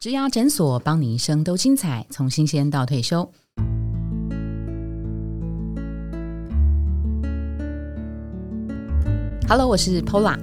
植牙诊所，帮你一生都精彩，从新鲜到退休。Hello，我是 Pola。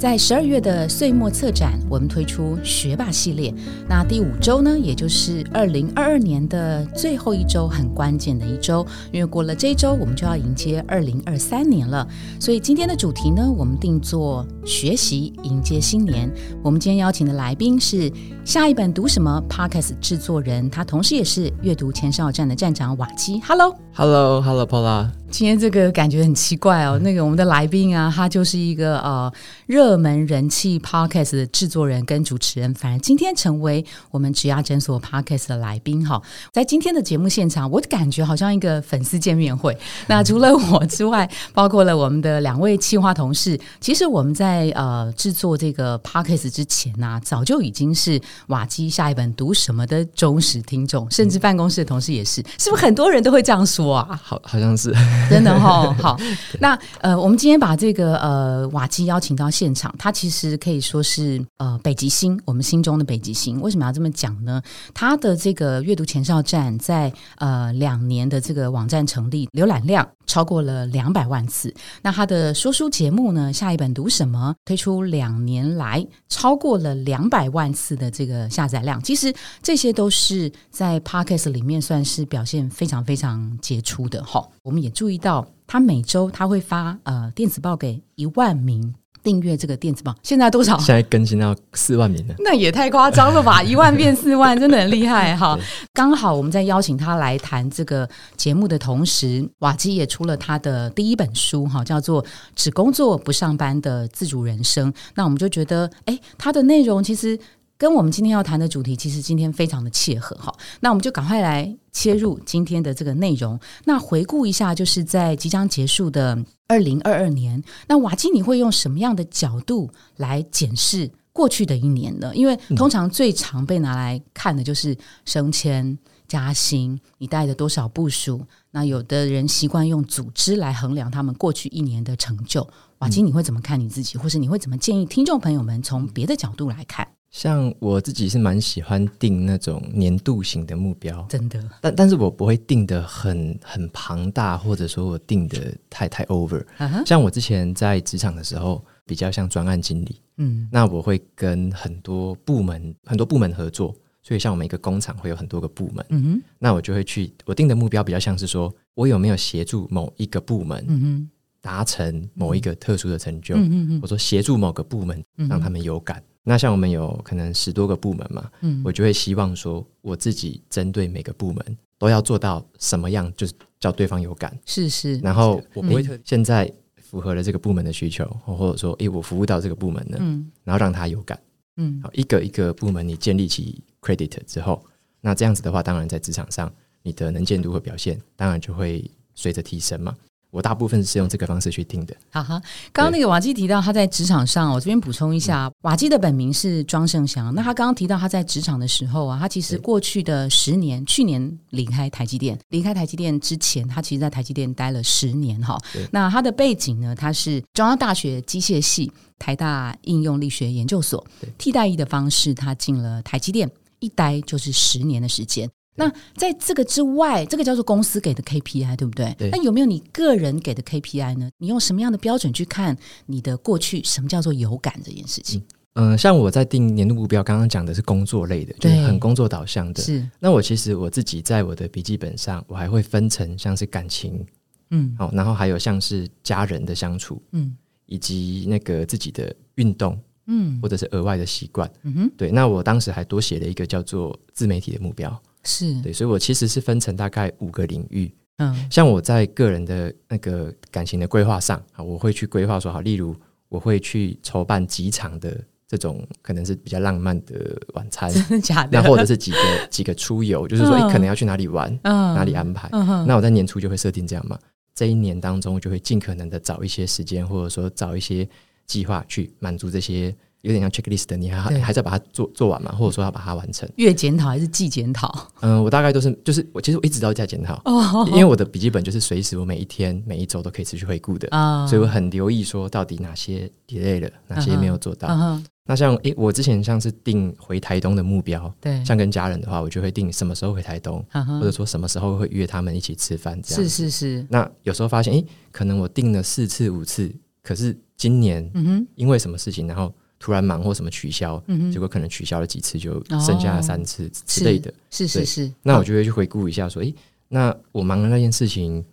在十二月的岁末策展，我们推出学霸系列。那第五周呢，也就是二零二二年的最后一周，很关键的一周，因为过了这一周，我们就要迎接二零二三年了。所以今天的主题呢，我们定做学习迎接新年。我们今天邀请的来宾是下一本读什么 Podcast 制作人，他同时也是阅读前哨站的站长瓦基。Hello，Hello，Hello，Paula。今天这个感觉很奇怪哦，那个我们的来宾啊，他就是一个呃热门人气 podcast 的制作人跟主持人，反而今天成为我们植牙诊所 podcast 的来宾哈。在今天的节目现场，我感觉好像一个粉丝见面会。那除了我之外，包括了我们的两位企划同事，其实我们在呃制作这个 podcast 之前呢，早就已经是瓦基下一本读什么的忠实听众，甚至办公室的同事也是，是不是很多人都会这样说啊？好，好像是。真的哈，好，那呃，我们今天把这个呃瓦基邀请到现场，他其实可以说是呃北极星，我们心中的北极星。为什么要这么讲呢？他的这个阅读前哨站在呃两年的这个网站成立，浏览量超过了两百万次。那他的说书节目呢，下一本读什么推出两年来超过了两百万次的这个下载量，其实这些都是在 Podcast 里面算是表现非常非常杰出的哈。我们也注意到，他每周他会发呃电子报给一万名订阅这个电子报，现在多少？现在更新到四万名了，那也太夸张了吧！一万变四万，真的很厉害哈。刚好我们在邀请他来谈这个节目的同时，瓦基也出了他的第一本书哈，叫做《只工作不上班的自主人生》。那我们就觉得，哎，他的内容其实。跟我们今天要谈的主题，其实今天非常的切合哈。那我们就赶快来切入今天的这个内容。那回顾一下，就是在即将结束的二零二二年，那瓦基你会用什么样的角度来检视过去的一年呢？因为通常最常被拿来看的就是升迁、加薪，你带了多少部署。那有的人习惯用组织来衡量他们过去一年的成就。瓦基你会怎么看你自己，或是你会怎么建议听众朋友们从别的角度来看？像我自己是蛮喜欢定那种年度型的目标，真的，但但是我不会定的很很庞大，或者说我定的太太 over。像我之前在职场的时候，比较像专案经理，嗯，那我会跟很多部门很多部门合作，所以像我们一个工厂会有很多个部门，嗯哼，那我就会去我定的目标比较像是说我有没有协助某一个部门，嗯哼，达成某一个特殊的成就，嗯哼，我说协助某个部门让他们有感。那像我们有可能十多个部门嘛，嗯，我就会希望说，我自己针对每个部门都要做到什么样，就是叫对方有感，是是。然后我不会特现在符合了这个部门的需求，或者说，诶，我服务到这个部门了，嗯，然后让他有感，嗯，好，一个一个部门你建立起 credit 之后，那这样子的话，当然在职场上你的能见度和表现，当然就会随着提升嘛。我大部分是用这个方式去听的。哈哈，刚刚那个瓦基提到他在职场上，我这边补充一下，瓦基的本名是庄胜祥。那他刚刚提到他在职场的时候啊，他其实过去的十年，去年离开台积电，离开台积电之前，他其实在台积电待了十年哈。那他的背景呢，他是中央大学机械系、台大应用力学研究所替代役的方式，他进了台积电，一待就是十年的时间。那在这个之外，这个叫做公司给的 KPI，对不对？那有没有你个人给的 KPI 呢？你用什么样的标准去看你的过去？什么叫做有感这件事情？嗯，像我在定年度目标，刚刚讲的是工作类的，就是很工作导向的。是。那我其实我自己在我的笔记本上，我还会分成像是感情，嗯，好，然后还有像是家人的相处，嗯，以及那个自己的运动，嗯，或者是额外的习惯，嗯哼，对。那我当时还多写了一个叫做自媒体的目标。是对，所以我其实是分成大概五个领域。嗯，像我在个人的那个感情的规划上啊，我会去规划说好，例如我会去筹办几场的这种可能是比较浪漫的晚餐，真的假的？那或者是几个几个出游，就是说可能要去哪里玩，哪里安排。那我在年初就会设定这样嘛，这一年当中就会尽可能的找一些时间，或者说找一些计划去满足这些。有点像 checklist 的，你还还在把它做做完嘛？或者说要把它完成？月检讨还是季检讨？嗯，我大概都是，就是我其实我一直都在检讨，哦，因为我的笔记本就是随时我每一天每一周都可以持续回顾的啊，所以我很留意说到底哪些 delay 了，哪些没有做到。那像诶，我之前像是定回台东的目标，对，像跟家人的话，我就会定什么时候回台东，或者说什么时候会约他们一起吃饭，这样是是是。那有时候发现，诶，可能我定了四次五次，可是今年因为什么事情，然后突然忙或什么取消，结果可能取消了几次，就剩下了三次之类的。是是是。那我就会去回顾一下，说，诶，那我忙的那件事情，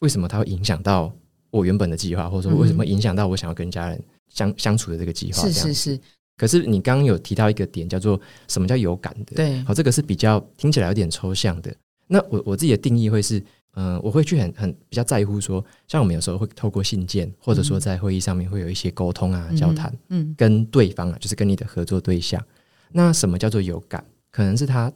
为什么它会影响到我原本的计划，或者说为什么影响到我想要跟家人相相处的这个计划？是是是。可是你刚刚有提到一个点，叫做什么叫有感的？对，好，这个是比较听起来有点抽象的。那我我自己的定义会是，嗯，我会去很很比较在乎说，像我们有时候会透过信件，或者说在会议上面会有一些沟通啊、交谈，嗯，跟对方啊，就是跟你的合作对象。那什么叫做有感？可能是他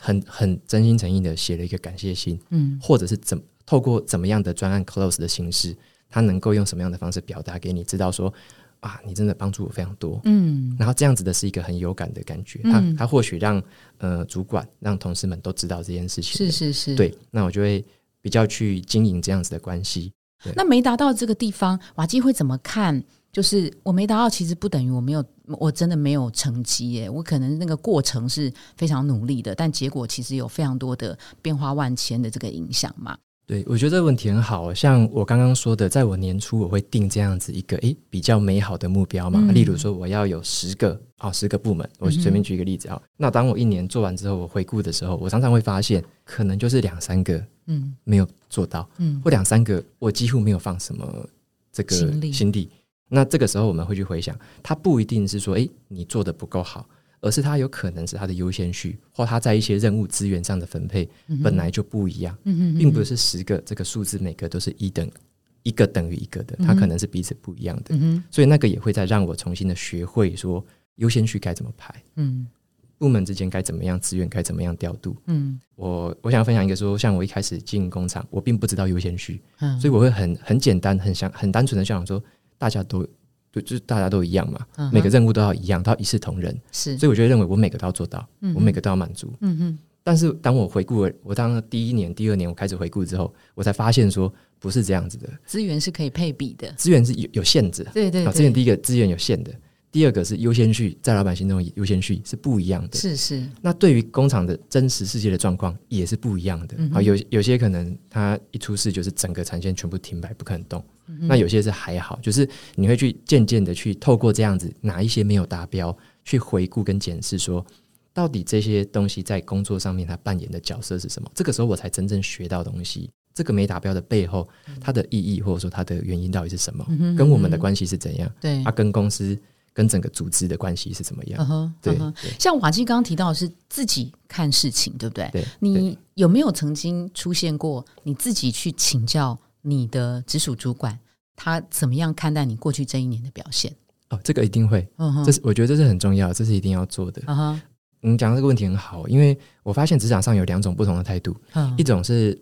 很很真心诚意的写了一个感谢信，嗯，或者是怎透过怎么样的专案 close 的形式，他能够用什么样的方式表达给你知道说。啊，你真的帮助我非常多，嗯，然后这样子的是一个很有感的感觉，他他或许让呃主管让同事们都知道这件事情，是是是，对，那我就会比较去经营这样子的关系。那没达到这个地方，瓦基会怎么看？就是我没达到，其实不等于我没有，我真的没有成绩耶，我可能那个过程是非常努力的，但结果其实有非常多的变化万千的这个影响嘛。对，我觉得这个问题很好。像我刚刚说的，在我年初我会定这样子一个诶比较美好的目标嘛，例如说我要有十个啊十个部门，我随便举一个例子啊。那当我一年做完之后，我回顾的时候，我常常会发现，可能就是两三个嗯没有做到，嗯或两三个我几乎没有放什么这个心力。那这个时候我们会去回想，它不一定是说诶你做的不够好。而是它有可能是它的优先序，或它在一些任务资源上的分配本来就不一样，并不是十个这个数字每个都是一等一个等于一个的，它可能是彼此不一样的。所以那个也会再让我重新的学会说优先序该怎么排，嗯，部门之间该怎么样，资源该怎么样调度。嗯，我我想要分享一个说，像我一开始进工厂，我并不知道优先序，所以我会很很简单、很想很单纯的想说，大家都。对，就是大家都一样嘛，每个任务都要一样，都要一视同仁。是，所以我就认为我每个都要做到，我每个都要满足。嗯哼。但是当我回顾了，我当第一年、第二年我开始回顾之后，我才发现说不是这样子的。资源是可以配比的，资源是有有限制。对对。资源第一个资源有限的，第二个是优先序，在老板心中优先序是不一样的。是是。那对于工厂的真实世界的状况也是不一样的。啊，有有些可能它一出事就是整个产线全部停摆，不可能动。那有些是还好，就是你会去渐渐的去透过这样子哪一些没有达标，去回顾跟检视，说到底这些东西在工作上面它扮演的角色是什么？这个时候我才真正学到东西。这个没达标的背后，它的意义或者说它的原因到底是什么？跟我们的关系是怎样？对，它跟公司跟整个组织的关系是怎么样？对，像瓦基刚刚提到的是自己看事情，对不对？对，你有没有曾经出现过你自己去请教？你的直属主管他怎么样看待你过去这一年的表现？哦，这个一定会，这是我觉得这是很重要，这是一定要做的。啊你讲这个问题很好，因为我发现职场上有两种不同的态度，一种是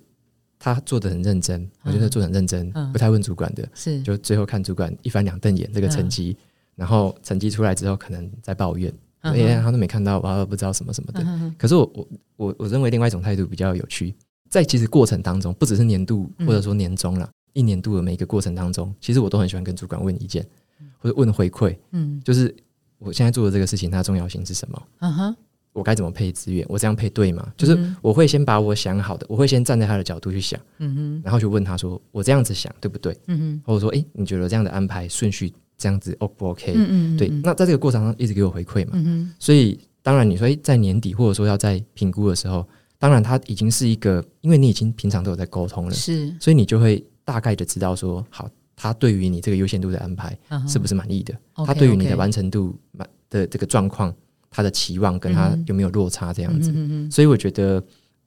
他做的很认真，我觉得做很认真，不太问主管的，是就最后看主管一翻两瞪眼这个成绩，然后成绩出来之后可能在抱怨，哎呀他都没看到，我不知道什么什么的。可是我我我我认为另外一种态度比较有趣。在其实过程当中，不只是年度或者说年终了，一年度的每一个过程当中，其实我都很喜欢跟主管问意见，或者问回馈。嗯，就是我现在做的这个事情，它的重要性是什么？嗯哼，我该怎么配资源？我这样配对吗？就是我会先把我想好的，我会先站在他的角度去想，嗯哼，然后就问他说：“我这样子想对不对？”嗯哼，或者说：“哎，你觉得这样的安排顺序这样子 O 不 OK？” 嗯嗯，对。那在这个过程中一直给我回馈嘛，嗯哼。所以当然你说在年底或者说要在评估的时候。当然，他已经是一个，因为你已经平常都有在沟通了，是，所以你就会大概的知道说，好，他对于你这个优先度的安排是不是满意的？他对于你的完成度满的这个状况，他的期望跟他有没有落差这样子？所以我觉得，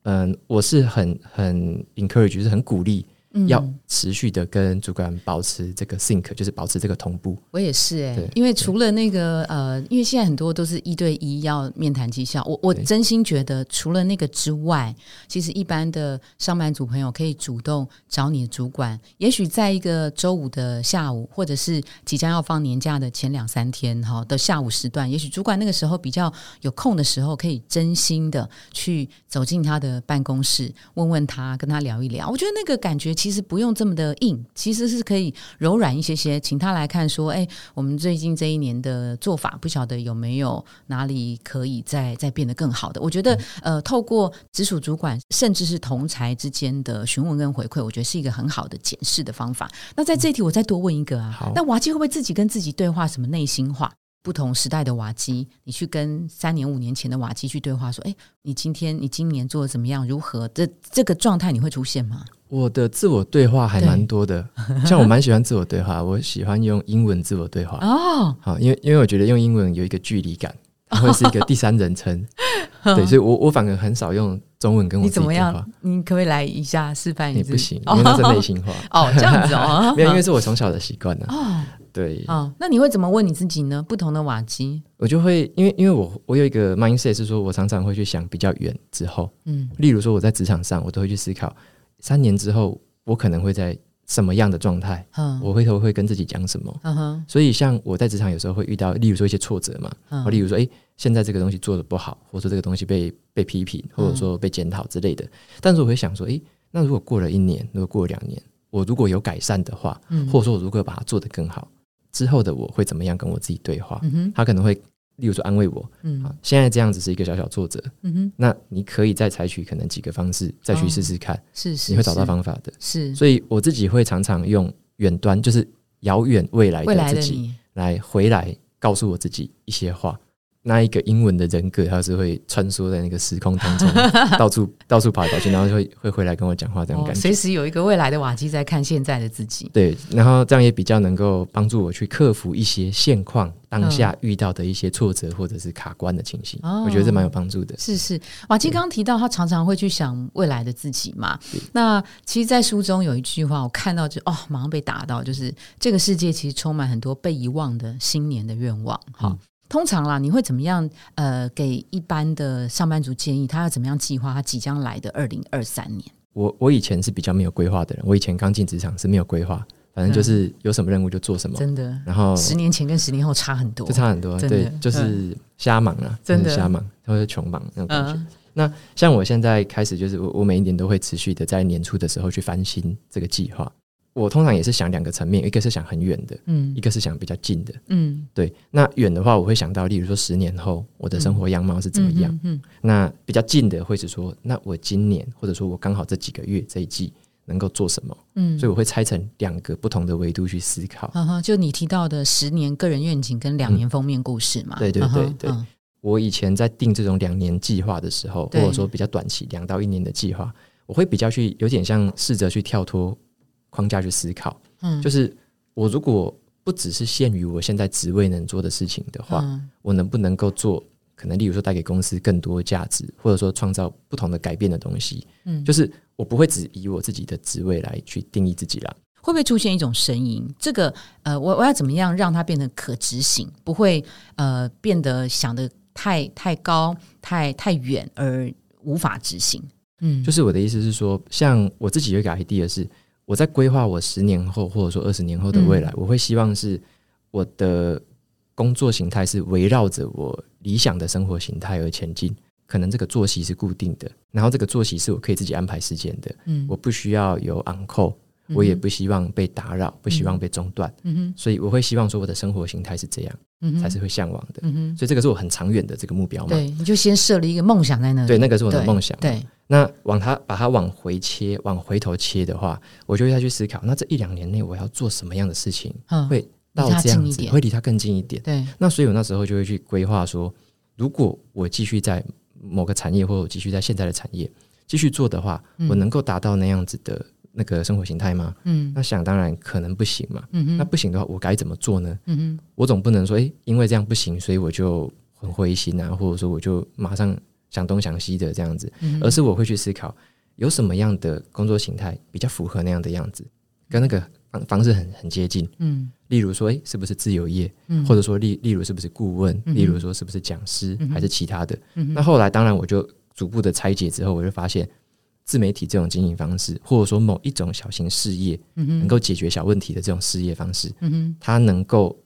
嗯，我是很很 encourage，就是很鼓励。要持续的跟主管保持这个 sync，就是保持这个同步。我也是哎，因为除了那个呃，因为现在很多都是一对一要面谈绩效，我我真心觉得除了那个之外，其实一般的上班族朋友可以主动找你的主管，也许在一个周五的下午，或者是即将要放年假的前两三天哈的下午时段，也许主管那个时候比较有空的时候，可以真心的去走进他的办公室，问问他，跟他聊一聊。我觉得那个感觉。其实不用这么的硬，其实是可以柔软一些些，请他来看说，哎，我们最近这一年的做法，不晓得有没有哪里可以再再变得更好的？我觉得，呃，透过直属主管甚至是同才之间的询问跟回馈，我觉得是一个很好的检视的方法。那在这一题，我再多问一个啊，那瓦基会不会自己跟自己对话，什么内心话？不同时代的瓦基，你去跟三年五年前的瓦基去对话，说：“哎，你今天你今年做的怎么样？如何？这这个状态你会出现吗？”我的自我对话还蛮多的，像我蛮喜欢自我对话，我喜欢用英文自我对话哦。好，因为因为我觉得用英文有一个距离感，会是一个第三人称，对，所以我我反而很少用中文跟我你怎么样？你可不可以来一下示范一下？你？不行，因为那是内心话 哦，这样子哦，没有，因为是我从小的习惯呢。哦。对哦，那你会怎么问你自己呢？不同的瓦基，我就会因为因为我我有一个 mindset 是说，我常常会去想比较远之后，嗯，例如说我在职场上，我都会去思考三年之后我可能会在什么样的状态，嗯，我回头会跟自己讲什么，嗯哼。所以像我在职场有时候会遇到，例如说一些挫折嘛，嗯，例如说哎，现在这个东西做的不好，或者说这个东西被被批评，或者说被检讨之类的，但是我会想说，哎，那如果过了一年，如果过了两年，我如果有改善的话，嗯，或者说我如果把它做得更好。之后的我会怎么样跟我自己对话？他可能会，例如说安慰我，嗯，现在这样子是一个小小挫折，嗯哼，那你可以再采取可能几个方式再去试试看，是是，你会找到方法的，是。所以我自己会常常用远端，就是遥远未来的自己来回来告诉我自己一些话。那一个英文的人格，他是会穿梭在那个时空当中，到处到处跑来跑去，然后会会回来跟我讲话，这种感觉。随时有一个未来的瓦基在看现在的自己。对，然后这样也比较能够帮助我去克服一些现况当下遇到的一些挫折或者是卡关的情形。我觉得这蛮有帮助的。是是，瓦基刚刚提到他常常会去想未来的自己嘛？那其实，在书中有一句话，我看到就哦，马上被打到，就是这个世界其实充满很多被遗忘的新年的愿望。好。通常啦，你会怎么样？呃，给一般的上班族建议，他要怎么样计划他即将来的二零二三年？我我以前是比较没有规划的人，我以前刚进职场是没有规划，反正就是有什么任务就做什么。真的，然后十年前跟十年后差很多，就差很多。对，就是瞎忙啊，真的瞎忙，或者穷忙那种感觉。那像我现在开始，就是我我每一年都会持续的在年初的时候去翻新这个计划。我通常也是想两个层面，一个是想很远的，嗯，一个是想比较近的，嗯，对。那远的话，我会想到，例如说十年后我的生活样貌是怎么样，嗯。那比较近的会是说，那我今年或者说我刚好这几个月这一季能够做什么，嗯。所以我会拆成两个不同的维度去思考。哈哈，就你提到的十年个人愿景跟两年封面故事嘛。对对对对。我以前在定这种两年计划的时候，或者说比较短期两到一年的计划，我会比较去有点像试着去跳脱。框架去思考，嗯，就是我如果不只是限于我现在职位能做的事情的话，我能不能够做？可能例如说带给公司更多价值，或者说创造不同的改变的东西，嗯，就是我不会只以我自己的职位来去定义自己了。会不会出现一种声音？这个呃，我我要怎么样让它变得可执行？不会呃变得想的太太高、太太远而无法执行？嗯，就是我的意思是说，像我自己有一个 idea 是。我在规划我十年后或者说二十年后的未来，我会希望是我的工作形态是围绕着我理想的生活形态而前进。可能这个作息是固定的，然后这个作息是我可以自己安排时间的。嗯，我不需要有 on call，我也不希望被打扰，不希望被中断。嗯哼，所以我会希望说我的生活形态是这样，嗯才是会向往的。嗯哼，所以这个是我很长远的这个目标嘛。对，你就先设立一个梦想在那里。对，那个是我的梦想。对。那往它把它往回切，往回头切的话，我就会再去思考，那这一两年内我要做什么样的事情，会到这样子，会离它更近一点。对。那所以我那时候就会去规划说，如果我继续在某个产业，或者继续在现在的产业继续做的话，我能够达到那样子的那个生活形态吗？嗯。那想当然可能不行嘛。嗯那不行的话，我该怎么做呢？嗯我总不能说，哎，因为这样不行，所以我就很灰心啊，或者说我就马上。想东想西的这样子，而是我会去思考有什么样的工作形态比较符合那样的样子，跟那个方方式很很接近。嗯，例如说，诶，是不是自由业？嗯，或者说，例例如是不是顾问？例如说，是不是讲师？还是其他的？那后来，当然我就逐步的拆解之后，我就发现自媒体这种经营方式，或者说某一种小型事业，嗯能够解决小问题的这种事业方式，嗯它能够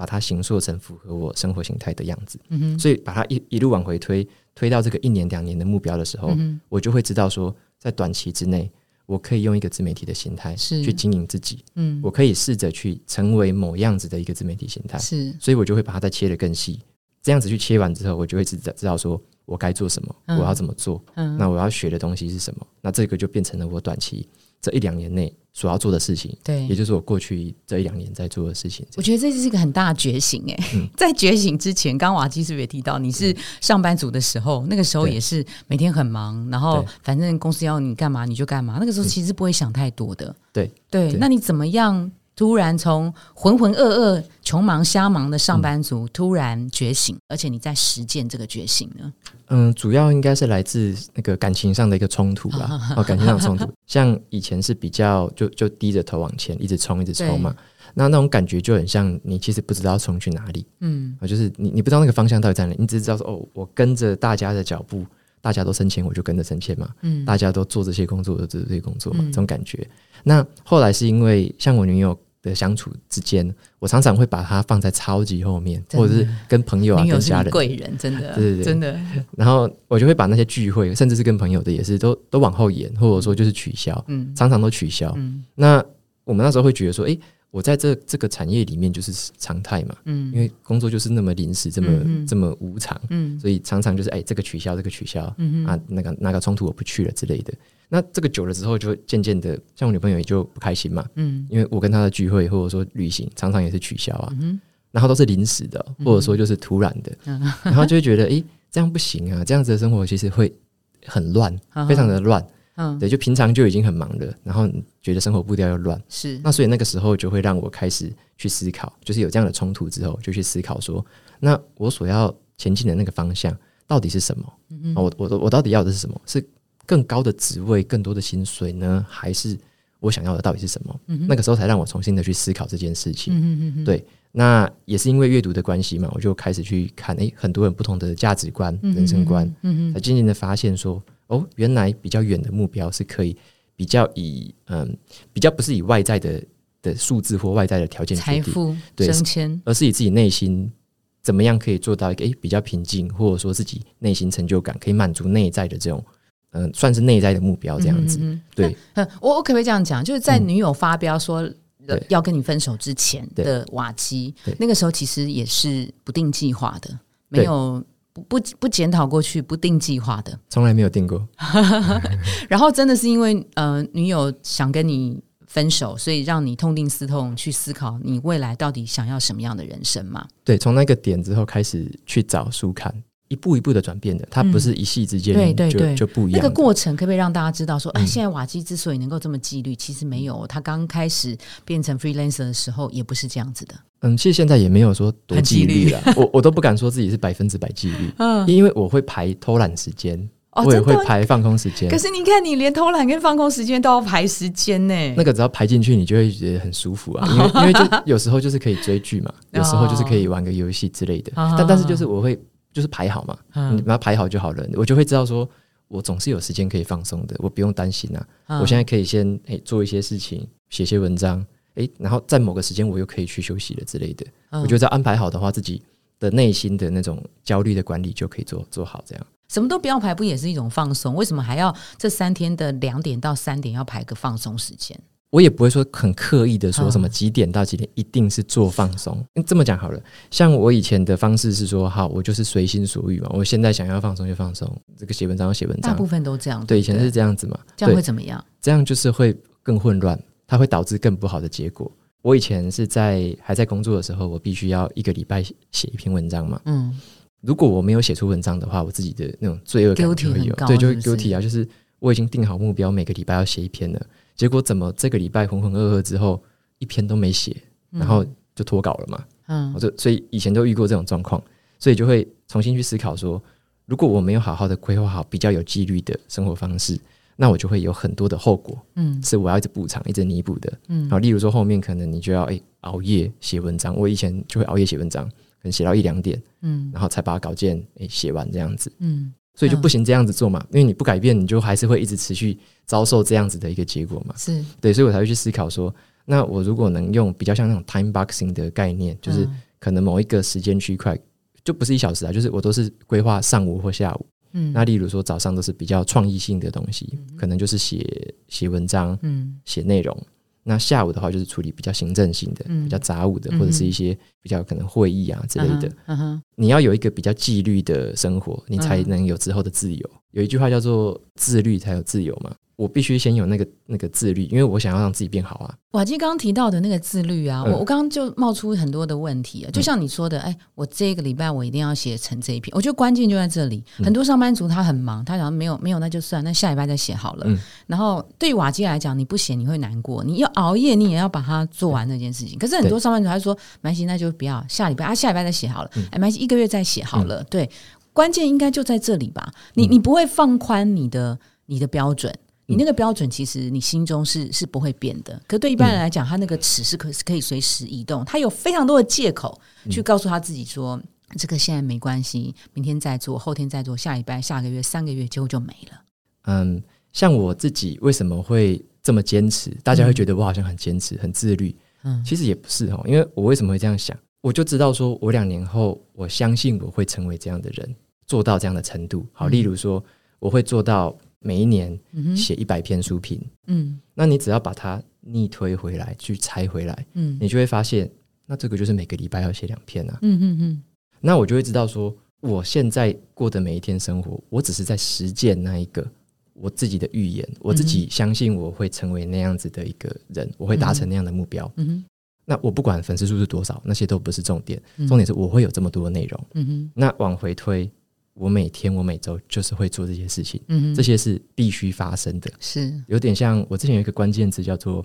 把它形塑成符合我生活形态的样子。嗯哼，所以把它一一路往回推。推到这个一年两年的目标的时候，我就会知道说，在短期之内，我可以用一个自媒体的形态去经营自己，嗯，我可以试着去成为某样子的一个自媒体形态，是，所以我就会把它再切得更细，这样子去切完之后，我就会知道知道说我该做什么，我要怎么做，嗯，那我要学的东西是什么，那这个就变成了我短期。这一两年内所要做的事情，对，也就是我过去这一两年在做的事情。我觉得这是一个很大的觉醒哎，在觉醒之前，刚瓦基是不是也提到你是上班族的时候，那个时候也是每天很忙，然后反正公司要你干嘛你就干嘛，那个时候其实不会想太多的。对对，那你怎么样？突然从浑浑噩噩、穷忙瞎忙的上班族突然觉醒，而且你在实践这个觉醒呢？嗯，主要应该是来自那个感情上的一个冲突吧。哦，感情上的冲突，像以前是比较就就低着头往前，一直冲，一直冲嘛。那那种感觉就很像你其实不知道冲去哪里。嗯，啊，就是你你不知道那个方向到底在哪里，你只知道说哦，我跟着大家的脚步，大家都升迁，我就跟着升迁嘛。嗯，大家都做这些工作，就做这些工作嘛，这种感觉。那后来是因为像我女友。的相处之间，我常常会把它放在超级后面，或者是跟朋友啊、跟家人、贵人，真的，对对对，真的。然后我就会把那些聚会，甚至是跟朋友的，也是都都往后延，或者说就是取消，嗯，常常都取消。嗯，那我们那时候会觉得说，哎。我在这这个产业里面就是常态嘛，嗯，因为工作就是那么临时，这么这么无常，嗯，所以常常就是哎，这个取消，这个取消，嗯啊，那个那个冲突我不去了之类的。那这个久了之后，就渐渐的，像我女朋友也就不开心嘛，嗯，因为我跟她的聚会或者说旅行，常常也是取消啊，嗯，然后都是临时的，或者说就是突然的，然后就会觉得哎，这样不行啊，这样子的生活其实会很乱，非常的乱。嗯，对，就平常就已经很忙了，然后觉得生活步调又乱，是那所以那个时候就会让我开始去思考，就是有这样的冲突之后，就去思考说，那我所要前进的那个方向到底是什么？我我我到底要的是什么？是更高的职位、更多的薪水呢，还是我想要的到底是什么？那个时候才让我重新的去思考这件事情。对，那也是因为阅读的关系嘛，我就开始去看，哎，很多人不同的价值观、人生观，才渐渐的发现说。哦，原来比较远的目标是可以比较以嗯比较不是以外在的的数字或外在的条件财富升迁，而是以自己内心怎么样可以做到一个诶比较平静，或者说自己内心成就感可以满足内在的这种嗯算是内在的目标这样子。对，我我可不可以这样讲？就是在女友发飙说要跟你分手之前的瓦基，那个时候其实也是不定计划的，没有。不不不检讨过去，不定计划的，从来没有定过。然后真的是因为呃，女友想跟你分手，所以让你痛定思痛，去思考你未来到底想要什么样的人生嘛？对，从那个点之后开始去找书看。一步一步的转变的，它不是一夕之间对对对就不一样。那个过程可不可以让大家知道说，哎，现在瓦基之所以能够这么纪律，其实没有他刚开始变成 freelancer 的时候也不是这样子的。嗯，其实现在也没有说多纪律了，我我都不敢说自己是百分之百纪律，嗯，因为我会排偷懒时间，我也会排放空时间。可是你看，你连偷懒跟放空时间都要排时间呢。那个只要排进去，你就会觉得很舒服啊，因为因为就有时候就是可以追剧嘛，有时候就是可以玩个游戏之类的。但但是就是我会。就是排好嘛，你把它排好就好了，我就会知道说，我总是有时间可以放松的，我不用担心啊。我现在可以先诶做一些事情，写些文章，诶，然后在某个时间我又可以去休息了之类的。我觉得安排好的话，自己的内心的那种焦虑的管理就可以做做好。这样什么都不要排，不也是一种放松？为什么还要这三天的两点到三点要排个放松时间？我也不会说很刻意的说什么几点到几点一定是做放松。这么讲好了，像我以前的方式是说，好，我就是随心所欲嘛。我现在想要放松就放松，这个写文章就写文章。大部分都这样。对，以前是这样子嘛。这样会怎么样？这样就是会更混乱，它会导致更不好的结果。我以前是在还在工作的时候，我必须要一个礼拜写一篇文章嘛。嗯。如果我没有写出文章的话，我自己的那种罪恶感就会有。对，就会 guilty 啊，就是我已经定好目标，每个礼拜要写一篇了。结果怎么这个礼拜浑浑噩噩之后一篇都没写，然后就脱稿了嘛？嗯，我就所以以前都遇过这种状况，所以就会重新去思考说，如果我没有好好的规划好比较有纪律的生活方式，那我就会有很多的后果。嗯，是我要一直补偿、一直弥补的。嗯，好，例如说后面可能你就要诶熬夜写文章，我以前就会熬夜写文章，可能写到一两点，嗯，然后才把稿件诶写完这样子。嗯。所以就不行这样子做嘛，因为你不改变，你就还是会一直持续遭受这样子的一个结果嘛。是。对，所以我才会去思考说，那我如果能用比较像那种 time boxing 的概念，就是可能某一个时间区块就不是一小时啊，就是我都是规划上午或下午，嗯，那例如说早上都是比较创意性的东西，可能就是写写文章，嗯，写内容。那下午的话就是处理比较行政性的、比较杂务的，或者是一些比较可能会议啊之类的。你要有一个比较纪律的生活，你才能有之后的自由。有一句话叫做“自律才有自由”嘛。我必须先有那个那个自律，因为我想要让自己变好啊。瓦基刚刚提到的那个自律啊，我我刚刚就冒出很多的问题啊，就像你说的，哎，我这个礼拜我一定要写成这一篇，我觉得关键就在这里。很多上班族他很忙，他想没有没有那就算，那下礼拜再写好了。然后对于瓦基来讲，你不写你会难过，你要熬夜你也要把它做完那件事情。可是很多上班族他说，蛮行，那就不要下礼拜啊，下礼拜再写好了，哎，蛮行，一个月再写好了。对，关键应该就在这里吧？你你不会放宽你的你的标准。你那个标准其实你心中是是不会变的，可对一般人来讲，他那个尺是可是可以随时移动，他有非常多的借口去告诉他自己说，这个现在没关系，明天再做，后天再做，下礼拜、下个月、三个月结果就没了。嗯，像我自己为什么会这么坚持？大家会觉得我好像很坚持、很自律，嗯，其实也不是哦，因为我为什么会这样想？我就知道说我两年后，我相信我会成为这样的人，做到这样的程度。好，例如说我会做到。每一年写一百篇书评，嗯，那你只要把它逆推回来，去拆回来，嗯，你就会发现，那这个就是每个礼拜要写两篇啊，嗯嗯嗯，那我就会知道说，我现在过的每一天生活，我只是在实践那一个我自己的预言，我自己相信我会成为那样子的一个人，我会达成那样的目标，嗯哼，那我不管粉丝数是多少，那些都不是重点，重点是我会有这么多内容，嗯哼，那往回推。我每天，我每周就是会做这些事情，嗯，这些是必须发生的，是。有点像我之前有一个关键词叫做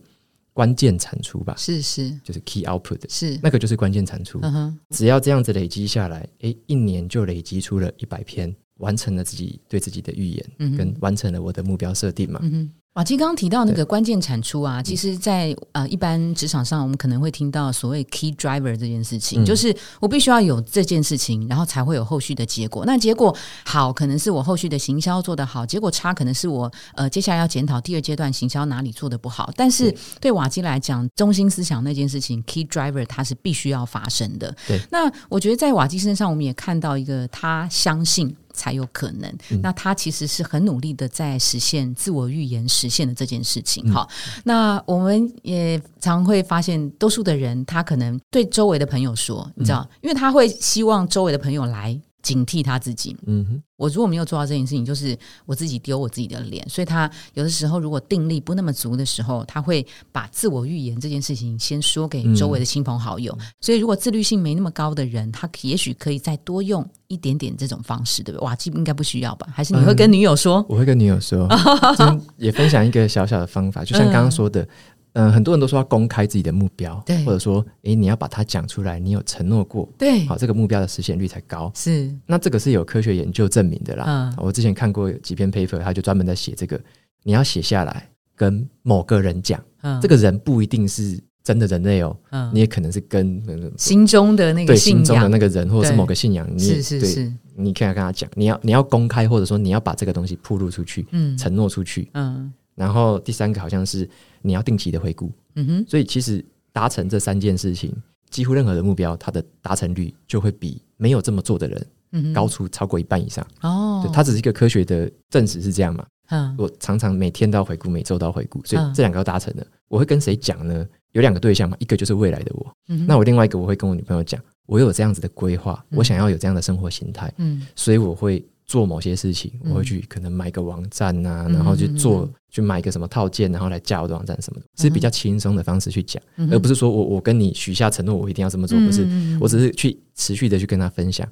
关键产出吧，是是，就是 key output，是。那个就是关键产出，嗯哼，只要这样子累积下来，哎，一年就累积出了一百篇，完成了自己对自己的预言，嗯，跟完成了我的目标设定嘛，嗯哼。马基刚刚提到那个关键产出啊，其实，在呃一般职场上，我们可能会听到所谓 key driver 这件事情，就是我必须要有这件事情，然后才会有后续的结果。那结果好，可能是我后续的行销做得好；结果差，可能是我呃接下来要检讨第二阶段行销哪里做得不好。但是对瓦基来讲，中心思想那件事情 key driver 它是必须要发生的。对，那我觉得在瓦基身上，我们也看到一个他相信。才有可能。那他其实是很努力的在实现自我预言实现的这件事情。好，那我们也常会发现，多数的人他可能对周围的朋友说，你知道，因为他会希望周围的朋友来。警惕他自己。嗯哼，我如果没有做到这件事情，就是我自己丢我自己的脸。所以他有的时候如果定力不那么足的时候，他会把自我预言这件事情先说给周围的亲朋好友。所以如果自律性没那么高的人，他也许可以再多用一点点这种方式，对不对？哇，基本应该不需要吧？还是你会跟女友说？我会跟女友说，也分享一个小小的方法，就像刚刚说的。嗯，很多人都说要公开自己的目标，对，或者说，哎，你要把它讲出来，你有承诺过，对，好，这个目标的实现率才高。是，那这个是有科学研究证明的啦。嗯，我之前看过几篇 paper，他就专门在写这个，你要写下来跟某个人讲，嗯，这个人不一定是真的人类哦，嗯，你也可能是跟心中的那个对心中的那个人，或者是某个信仰，是是是，你可以跟他讲，你要你要公开，或者说你要把这个东西铺露出去，嗯，承诺出去，嗯。然后第三个好像是你要定期的回顾，嗯哼，所以其实达成这三件事情，几乎任何的目标，它的达成率就会比没有这么做的人高出超过一半以上。哦，它只是一个科学的证实是这样嘛？嗯，我常常每天都要回顾，每周都要回顾，所以这两个要达成的。我会跟谁讲呢？有两个对象嘛，一个就是未来的我，那我另外一个我会跟我女朋友讲，我有这样子的规划，我想要有这样的生活形态，嗯，所以我会。做某些事情，我会去可能买个网站呐，然后去做，去买个什么套件，然后来架我的网站什么的，是比较轻松的方式去讲，而不是说我我跟你许下承诺，我一定要这么做，不是，我只是去持续的去跟他分享。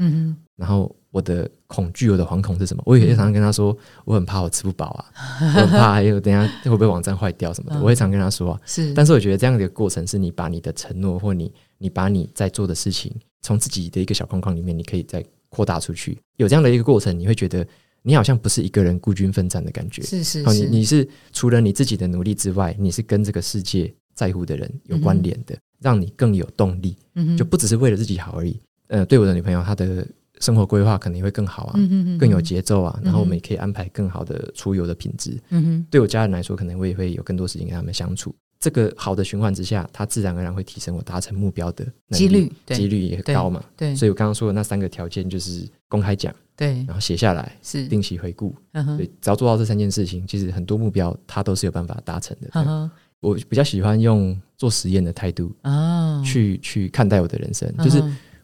然后我的恐惧，我的惶恐是什么？我也常常跟他说，我很怕我吃不饱啊，我很怕还有等下会不会网站坏掉什么的，我会常跟他说。是，但是我觉得这样的过程是你把你的承诺，或你你把你在做的事情，从自己的一个小框框里面，你可以在。扩大出去，有这样的一个过程，你会觉得你好像不是一个人孤军奋战的感觉。是是，你你是除了你自己的努力之外，你是跟这个世界在乎的人有关联的，让你更有动力。嗯就不只是为了自己好而已。呃，对我的女朋友，她的生活规划可能会更好啊，更有节奏啊，然后我们也可以安排更好的出游的品质。嗯哼，对我家人来说，可能我也会有更多时间跟他们相处。这个好的循环之下，它自然而然会提升我达成目标的几率，几率也高嘛。对，所以我刚刚说的那三个条件就是公开讲，对，然后写下来，是。定期回顾，对，只要做到这三件事情，其实很多目标它都是有办法达成的。我比较喜欢用做实验的态度啊，去去看待我的人生。就是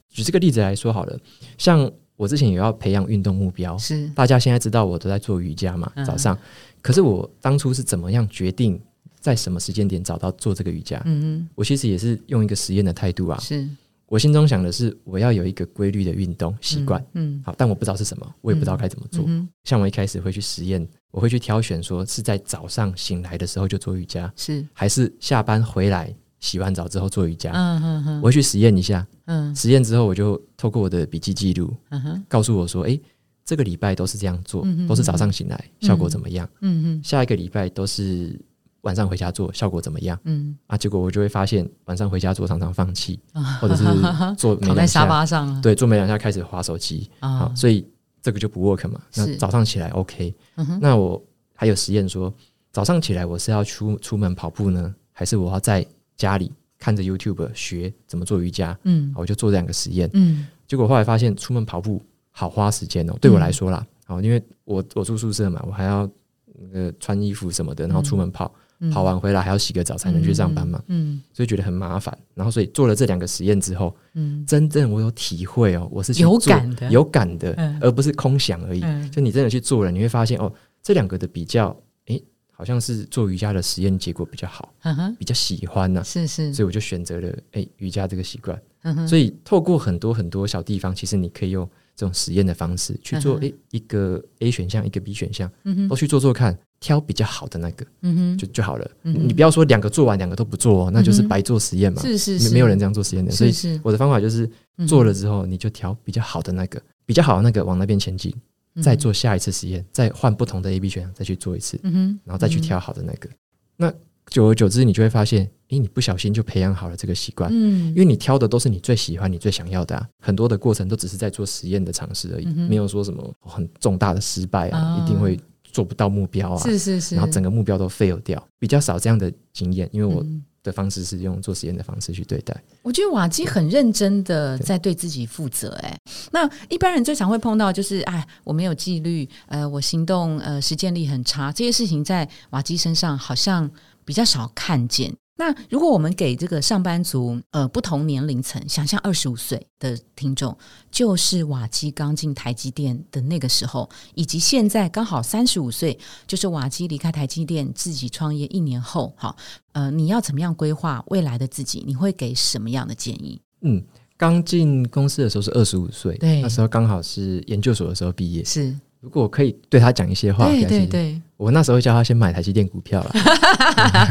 举这个例子来说好了，像我之前也要培养运动目标，是。大家现在知道我都在做瑜伽嘛，早上。可是我当初是怎么样决定在什么时间点找到做这个瑜伽？嗯嗯，我其实也是用一个实验的态度啊。是我心中想的是，我要有一个规律的运动习惯。嗯，好，但我不知道是什么，我也不知道该怎么做。像我一开始会去实验，我会去挑选说是在早上醒来的时候就做瑜伽，是还是下班回来洗完澡之后做瑜伽？嗯嗯嗯，我会去实验一下。嗯，实验之后我就透过我的笔记记录，嗯，告诉我说，哎。这个礼拜都是这样做，都是早上醒来，效果怎么样？嗯嗯，下一个礼拜都是晚上回家做，效果怎么样？嗯。啊，结果我就会发现晚上回家做常常放弃，或者是 做躺在沙发上，对，做没两下开始划手机。啊，所以这个就不 work 嘛。那早上起来 OK，那我还有实验说，早上起来我是要出出门跑步呢，还是我要在家里看着 YouTube 学怎么做瑜伽？嗯，我就做这两个实验，嗯，结果后来发现出门跑步。好花时间哦，对我来说啦，好，因为我我住宿舍嘛，我还要那个穿衣服什么的，然后出门跑，跑完回来还要洗个澡才能去上班嘛，嗯，所以觉得很麻烦。然后所以做了这两个实验之后，嗯，真正我有体会哦，我是有感的，有感的，而不是空想而已。就你真的去做了，你会发现哦，这两个的比较，诶，好像是做瑜伽的实验结果比较好，比较喜欢呢，是是，所以我就选择了诶瑜伽这个习惯。所以透过很多很多小地方，其实你可以用。这种实验的方式去做，诶，一个 A 选项，一个 B 选项，都去做做看，挑比较好的那个，嗯哼就就好了。你不要说两个做完，两个都不做，哦那就是白做实验嘛。是是，没有人这样做实验的。所以我的方法就是做了之后，你就挑比较好的那个，比较好的那个往那边前进，再做下一次实验，再换不同的 A、B 选项再去做一次，嗯然后再去挑好的那个。那久而久之，你就会发现。诶，你不小心就培养好了这个习惯，嗯，因为你挑的都是你最喜欢、你最想要的啊。很多的过程都只是在做实验的尝试而已，没有说什么很重大的失败啊，一定会做不到目标啊，是是是，然后整个目标都 fail 掉，比较少这样的经验。因为我的方式是用做实验的方式去对待。我觉得瓦基很认真的在对自己负责。哎，那一般人最常会碰到就是，哎，我没有纪律，呃，我行动呃实践力很差，这些事情在瓦基身上好像比较少看见。那如果我们给这个上班族，呃，不同年龄层，想象二十五岁的听众，就是瓦基刚进台积电的那个时候，以及现在刚好三十五岁，就是瓦基离开台积电自己创业一年后，哈，呃，你要怎么样规划未来的自己？你会给什么样的建议？嗯，刚进公司的时候是二十五岁，对，那时候刚好是研究所的时候毕业，是。如果我可以对他讲一些话，对对对，我那时候会叫他先买台积电股票了。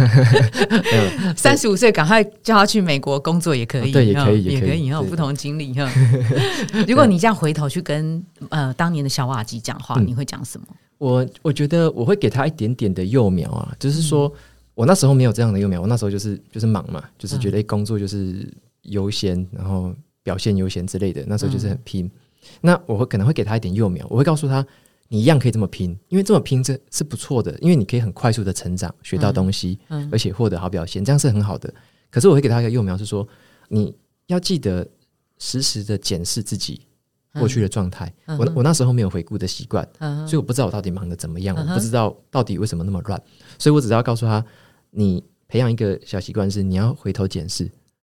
三十五岁赶快叫他去美国工作也可以，对，也可以，也可以，有不同经历哈。如果你这样回头去跟呃当年的小瓦基讲话，你会讲什么？我我觉得我会给他一点点的幼苗啊，就是说我那时候没有这样的幼苗，我那时候就是就是忙嘛，就是觉得工作就是优先，然后表现优先之类的，那时候就是很拼。那我会可能会给他一点幼苗，我会告诉他，你一样可以这么拼，因为这么拼这是不错的，因为你可以很快速的成长，学到东西，而且获得好表现，这样是很好的。可是我会给他一个幼苗，是说你要记得实时的检视自己过去的状态。我我那时候没有回顾的习惯，所以我不知道我到底忙的怎么样，我不知道到底为什么那么乱，所以我只要告诉他，你培养一个小习惯是你要回头检视，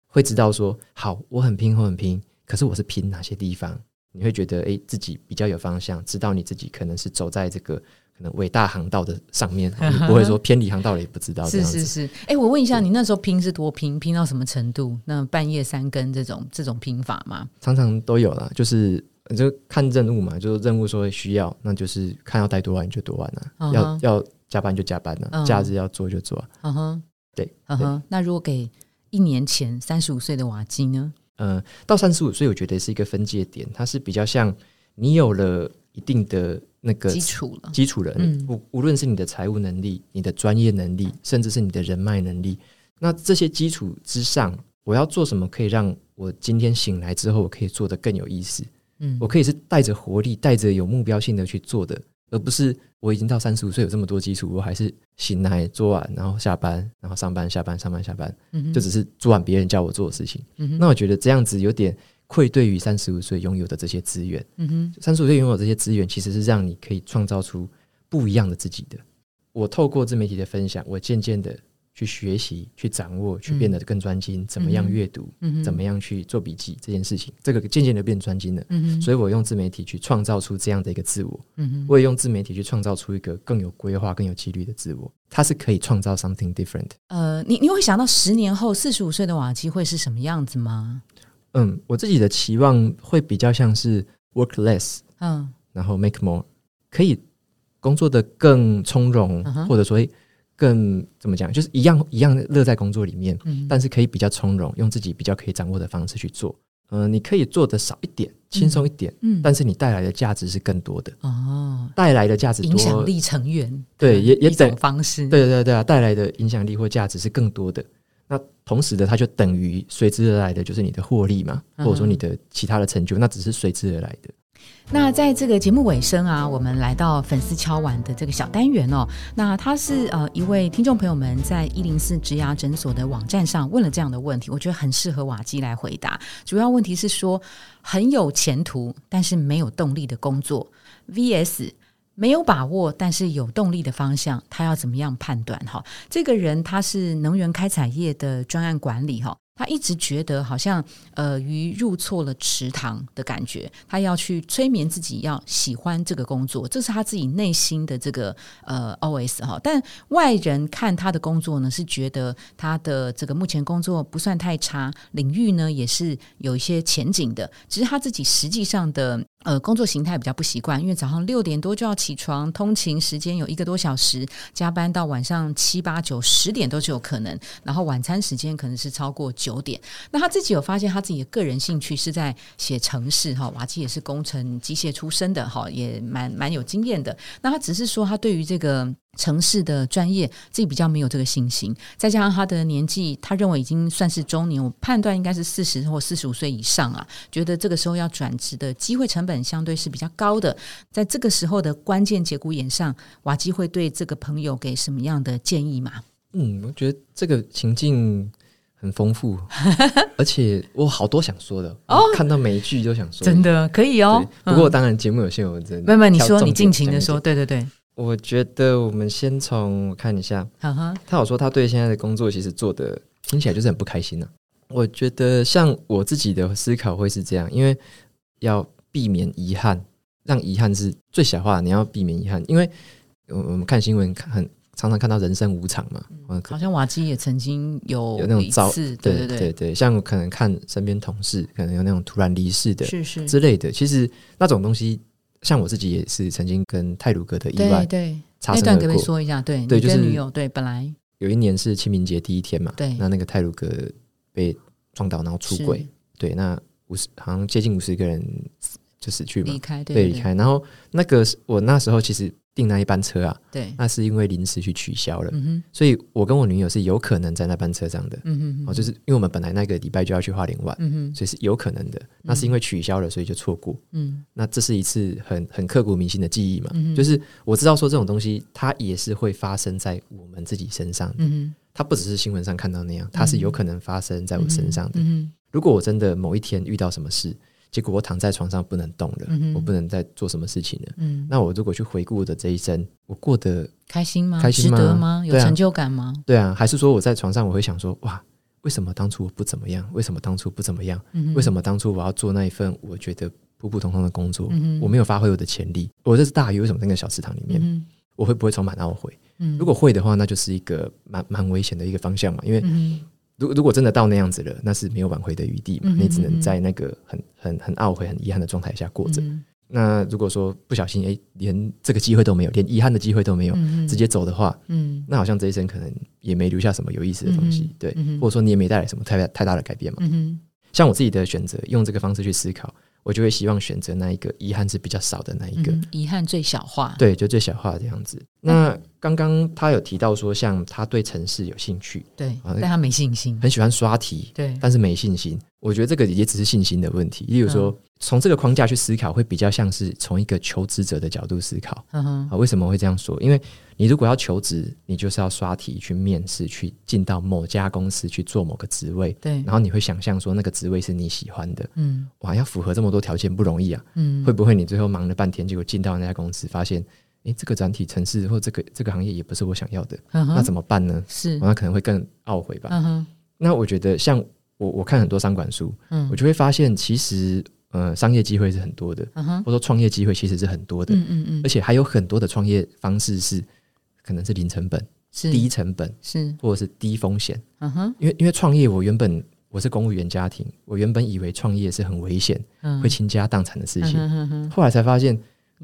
会知道说好，我很拼，我很拼，可是我是拼哪些地方。你会觉得哎，自己比较有方向，知道你自己可能是走在这个可能伟大航道的上面，不会说偏离航道了也不知道。是是是，哎，我问一下，你那时候拼是多拼，拼到什么程度？那半夜三更这种这种拼法吗？常常都有啦，就是就看任务嘛，就是任务说需要，那就是看要待多晚就多晚了，要要加班就加班了，假日要做就做。嗯哼，对，嗯哼。那如果给一年前三十五岁的瓦基呢？嗯，到三十五岁，我觉得是一个分界点，它是比较像你有了一定的那个基础了，基础人，无无论是你的财务能力、你的专业能力，甚至是你的人脉能力，那这些基础之上，我要做什么可以让我今天醒来之后，我可以做的更有意思？嗯，我可以是带着活力、带着有目标性的去做的。而不是我已经到三十五岁有这么多基础，我还是醒来做完，然后下班，然后上班下班上班下班，就只是做完别人叫我做的事情。那我觉得这样子有点愧对于三十五岁拥有的这些资源。三十五岁拥有这些资源，其实是让你可以创造出不一样的自己的。我透过自媒体的分享，我渐渐的。去学习、去掌握、去变得更专精，怎么样阅读，怎么样去做笔记这件事情，这个渐渐的变专精了。所以我用自媒体去创造出这样的一个自我，我也用自媒体去创造出一个更有规划、更有纪律的自我。它是可以创造 something different。呃，你你会想到十年后四十五岁的瓦基会是什么样子吗？嗯，我自己的期望会比较像是 work less，嗯，然后 make more，可以工作的更从容，或者说。更怎么讲，就是一样一样乐在工作里面，但是可以比较从容，用自己比较可以掌握的方式去做。嗯，你可以做的少一点，轻松一点，嗯，但是你带来的价值是更多的哦。带来的价值，影响力成员，对，也也等方式，对对对啊，带来的影响力或价值是更多的。那同时的，它就等于随之而来的就是你的获利嘛，或者说你的其他的成就，那只是随之而来的。那在这个节目尾声啊，我们来到粉丝敲碗的这个小单元哦。那他是呃一位听众朋友们在一零四植牙诊所的网站上问了这样的问题，我觉得很适合瓦基来回答。主要问题是说很有前途但是没有动力的工作，VS 没有把握但是有动力的方向，他要怎么样判断？哈，这个人他是能源开采业的专案管理哈。他一直觉得好像呃鱼入错了池塘的感觉，他要去催眠自己要喜欢这个工作，这是他自己内心的这个呃 OS 哈。但外人看他的工作呢，是觉得他的这个目前工作不算太差，领域呢也是有一些前景的，只是他自己实际上的。呃，工作形态比较不习惯，因为早上六点多就要起床，通勤时间有一个多小时，加班到晚上七八九十点都是有可能。然后晚餐时间可能是超过九点。那他自己有发现，他自己的个人兴趣是在写城市哈，瓦基也是工程机械出身的哈，也蛮蛮有经验的。那他只是说，他对于这个。城市的专业自己比较没有这个信心，再加上他的年纪，他认为已经算是中年，我判断应该是四十或四十五岁以上啊。觉得这个时候要转职的机会成本相对是比较高的，在这个时候的关键节骨眼上，瓦基会对这个朋友给什么样的建议吗？嗯，我觉得这个情境很丰富，而且我好多想说的哦，看到每一句都想说，真的可以哦。不过当然节目有限，我真的没有，你说你尽情的说，对对对。我觉得我们先从看一下，他有说他对现在的工作其实做的听起来就是很不开心呢。我觉得像我自己的思考会是这样，因为要避免遗憾，让遗憾是最小化。你要避免遗憾，因为我我们看新闻看很常常看到人生无常嘛。好像瓦基也曾经有有那种遭对对对对，像可能看身边同事可能有那种突然离世的，是是之类的。其实那种东西。像我自己也是曾经跟泰鲁格的意外对擦身而过，说一下对对，就是女友对本来。有一年是清明节第一天嘛，对，那那个泰鲁格被撞倒然后出轨，对，那五十好像接近五十个人就死去嘛，离开对离开，然后那个我那时候其实。订那一班车啊，对，那是因为临时去取消了，所以我跟我女友是有可能在那班车上的，哦，就是因为我们本来那个礼拜就要去花莲玩，所以是有可能的。那是因为取消了，所以就错过。嗯，那这是一次很很刻骨铭心的记忆嘛，就是我知道说这种东西它也是会发生在我们自己身上的，嗯，它不只是新闻上看到那样，它是有可能发生在我身上的。嗯如果我真的某一天遇到什么事。结果我躺在床上不能动了，我不能再做什么事情了。嗯，那我如果去回顾我的这一生，我过得开心吗？开心吗？有成就感吗？对啊，还是说我在床上我会想说，哇，为什么当初我不怎么样？为什么当初不怎么样？为什么当初我要做那一份我觉得普普通通的工作？我没有发挥我的潜力。我这是大鱼，为什么在那个小池塘里面？我会不会充满懊悔？如果会的话，那就是一个蛮蛮危险的一个方向嘛，因为。如如果真的到那样子了，那是没有挽回的余地嘛？你只能在那个很很很懊悔、很遗憾的状态下过着。那如果说不小心，哎，连这个机会都没有，连遗憾的机会都没有，直接走的话，嗯，那好像这一生可能也没留下什么有意思的东西，对，或者说你也没带来什么太太大的改变嘛。像我自己的选择，用这个方式去思考。我就会希望选择那一个遗憾是比较少的那一个，遗憾最小化，对，就最小化这样子。那刚刚他有提到说，像他对城市有兴趣，对，但他没信心，很喜欢刷题，对，但是没信心。我觉得这个也只是信心的问题。例如说，从这个框架去思考，会比较像是从一个求职者的角度思考。嗯哼，啊，为什么会这样说？因为你如果要求职，你就是要刷题去面试，去进到某家公司去做某个职位。对，然后你会想象说那个职位是你喜欢的。嗯，哇，要符合这么多条件不容易啊。嗯，会不会你最后忙了半天，结果进到那家公司，发现，哎，这个转体城市或这个这个行业也不是我想要的，那怎么办呢？是，那可能会更懊悔吧。嗯哼，那我觉得像我我看很多商管书，嗯，我就会发现其实。呃，商业机会是很多的，或者说创业机会其实是很多的，嗯嗯嗯，而且还有很多的创业方式是可能是零成本、是。低成本，是。或者是低风险。嗯哼，因为因为创业，我原本我是公务员家庭，我原本以为创业是很危险、会倾家荡产的事情，后来才发现。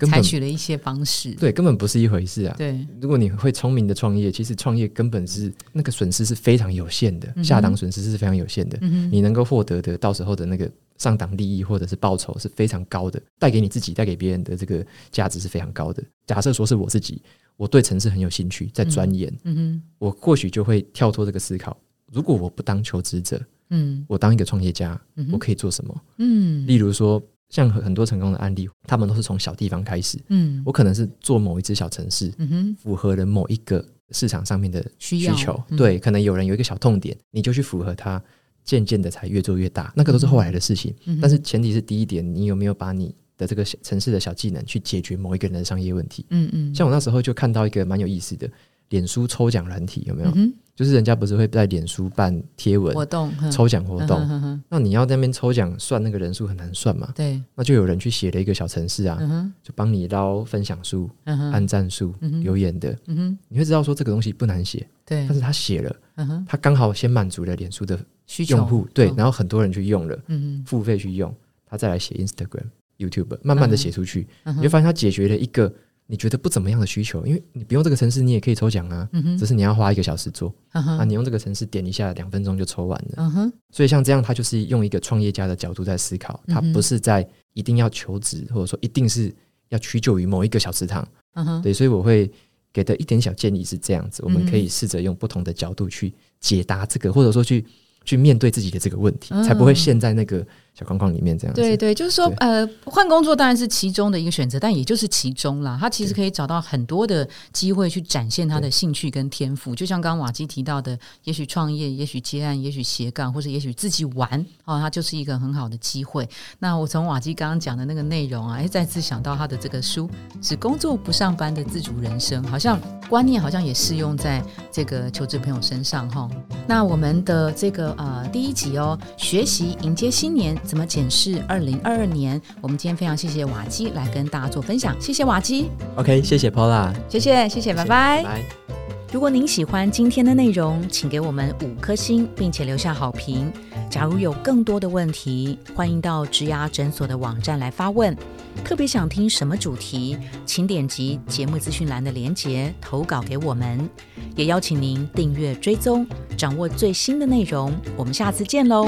采取了一些方式，对，根本不是一回事啊。对，如果你会聪明的创业，其实创业根本是那个损失是非常有限的，下档损失是非常有限的。你能够获得的到时候的那个上档利益或者是报酬是非常高的，带给你自己、带给别人的这个价值是非常高的。假设说是我自己，我对城市很有兴趣，在钻研，嗯哼，我或许就会跳脱这个思考：如果我不当求职者，嗯，我当一个创业家，我可以做什么？嗯，例如说。像很多成功的案例，他们都是从小地方开始。嗯，我可能是做某一只小城市，嗯哼，符合了某一个市场上面的需求。对，可能有人有一个小痛点，你就去符合它，渐渐的才越做越大。那个都是后来的事情。但是前提是第一点，你有没有把你的这个城市的小技能去解决某一个人的商业问题？嗯嗯。像我那时候就看到一个蛮有意思的，脸书抽奖软体有没有？就是人家不是会在脸书办贴文活动、抽奖活动，那你要那边抽奖算那个人数很难算嘛？对，那就有人去写了一个小程式啊，就帮你捞分享数、按赞数、留言的。你会知道说这个东西不难写，对，但是他写了，他刚好先满足了脸书的用户对，然后很多人去用了，付费去用，他再来写 Instagram、YouTube，慢慢的写出去，你就发现他解决了一个。你觉得不怎么样的需求，因为你不用这个城市，你也可以抽奖啊，只是你要花一个小时做啊。你用这个城市点一下，两分钟就抽完了。所以像这样，他就是用一个创业家的角度在思考，他不是在一定要求职，或者说一定是要屈就于某一个小食堂。对，所以我会给的一点小建议是这样子，我们可以试着用不同的角度去解答这个，或者说去。去面对自己的这个问题，才不会陷在那个小框框里面。这样子对对，就是说，呃，换工作当然是其中的一个选择，但也就是其中啦。他其实可以找到很多的机会去展现他的兴趣跟天赋。就像刚刚瓦基提到的，也许创业，也许接案，也许斜杠，或者也许自己玩哦，他就是一个很好的机会。那我从瓦基刚刚讲的那个内容啊，哎，再次想到他的这个书《只工作不上班的自主人生》，好像观念好像也适用在这个求职朋友身上哈。那我们的这个。呃，第一集哦，学习迎接新年，怎么检视二零二二年？我们今天非常谢谢瓦基来跟大家做分享，谢谢瓦基。OK，谢谢 Paula，谢谢谢谢，拜拜。如果您喜欢今天的内容，请给我们五颗星，并且留下好评。假如有更多的问题，欢迎到植牙诊所的网站来发问。特别想听什么主题，请点击节目资讯栏的连结投稿给我们。也邀请您订阅追踪，掌握最新的内容。我们下次见喽！